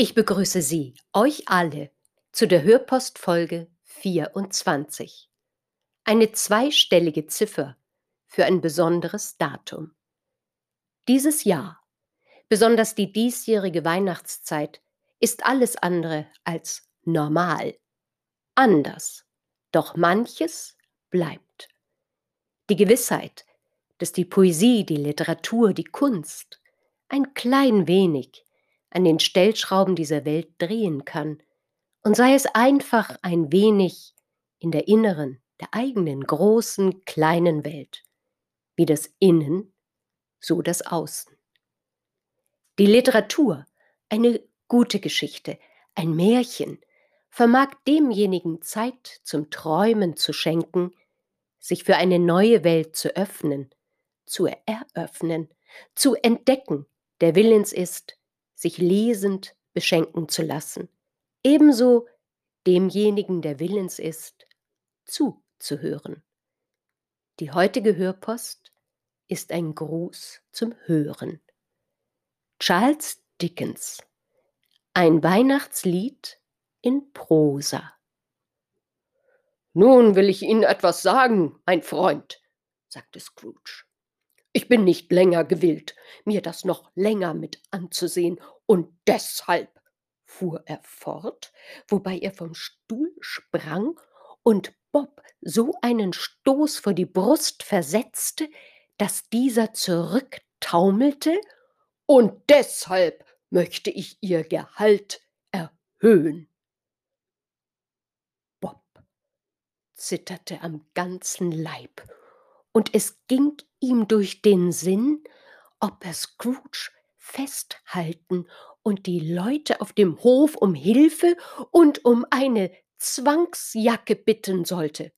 Ich begrüße Sie, euch alle, zu der Hörpostfolge 24. Eine zweistellige Ziffer für ein besonderes Datum. Dieses Jahr, besonders die diesjährige Weihnachtszeit, ist alles andere als normal. Anders. Doch manches bleibt. Die Gewissheit, dass die Poesie, die Literatur, die Kunst ein klein wenig an den Stellschrauben dieser Welt drehen kann, und sei es einfach ein wenig in der inneren, der eigenen großen, kleinen Welt, wie das Innen, so das Außen. Die Literatur, eine gute Geschichte, ein Märchen, vermag demjenigen Zeit zum Träumen zu schenken, sich für eine neue Welt zu öffnen, zu eröffnen, zu entdecken, der willens ist, sich lesend beschenken zu lassen, ebenso demjenigen, der willens ist, zuzuhören. Die heutige Hörpost ist ein Gruß zum Hören. Charles Dickens Ein Weihnachtslied in Prosa. Nun will ich Ihnen etwas sagen, mein Freund, sagte Scrooge. Ich bin nicht länger gewillt, mir das noch länger mit anzusehen, und deshalb, fuhr er fort, wobei er vom Stuhl sprang und Bob so einen Stoß vor die Brust versetzte, dass dieser zurücktaumelte, und deshalb möchte ich ihr Gehalt erhöhen. Bob zitterte am ganzen Leib und es ging ihm durch den Sinn, ob er Scrooge festhalten und die Leute auf dem Hof um Hilfe und um eine Zwangsjacke bitten sollte.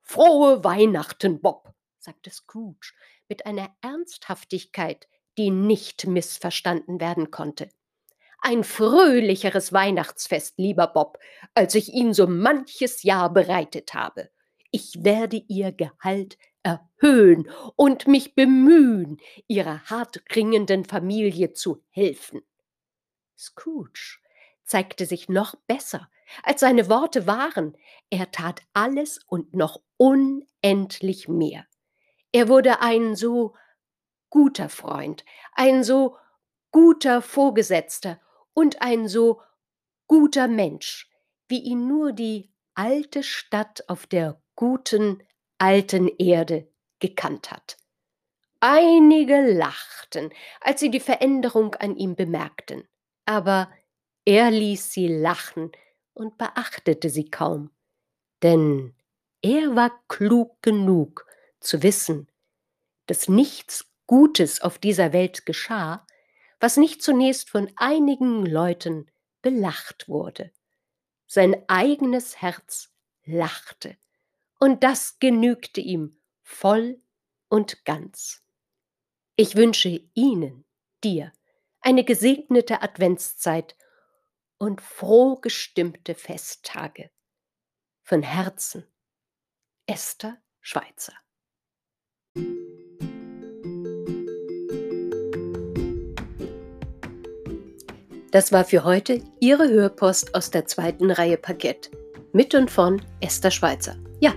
Frohe Weihnachten, Bob, sagte Scrooge mit einer Ernsthaftigkeit, die nicht missverstanden werden konnte. Ein fröhlicheres Weihnachtsfest, lieber Bob, als ich ihn so manches Jahr bereitet habe. Ich werde Ihr Gehalt erhöhen und mich bemühen, ihrer hartringenden Familie zu helfen. Scrooge zeigte sich noch besser, als seine Worte waren. Er tat alles und noch unendlich mehr. Er wurde ein so guter Freund, ein so guter Vorgesetzter und ein so guter Mensch, wie ihn nur die alte Stadt auf der guten alten Erde gekannt hat. Einige lachten, als sie die Veränderung an ihm bemerkten, aber er ließ sie lachen und beachtete sie kaum, denn er war klug genug zu wissen, dass nichts Gutes auf dieser Welt geschah, was nicht zunächst von einigen Leuten belacht wurde. Sein eigenes Herz lachte und das genügte ihm voll und ganz. Ich wünsche Ihnen, dir, eine gesegnete Adventszeit und froh gestimmte Festtage. Von Herzen, Esther Schweizer. Das war für heute Ihre Hörpost aus der zweiten Reihe Parkett mit und von Esther Schweizer. Ja,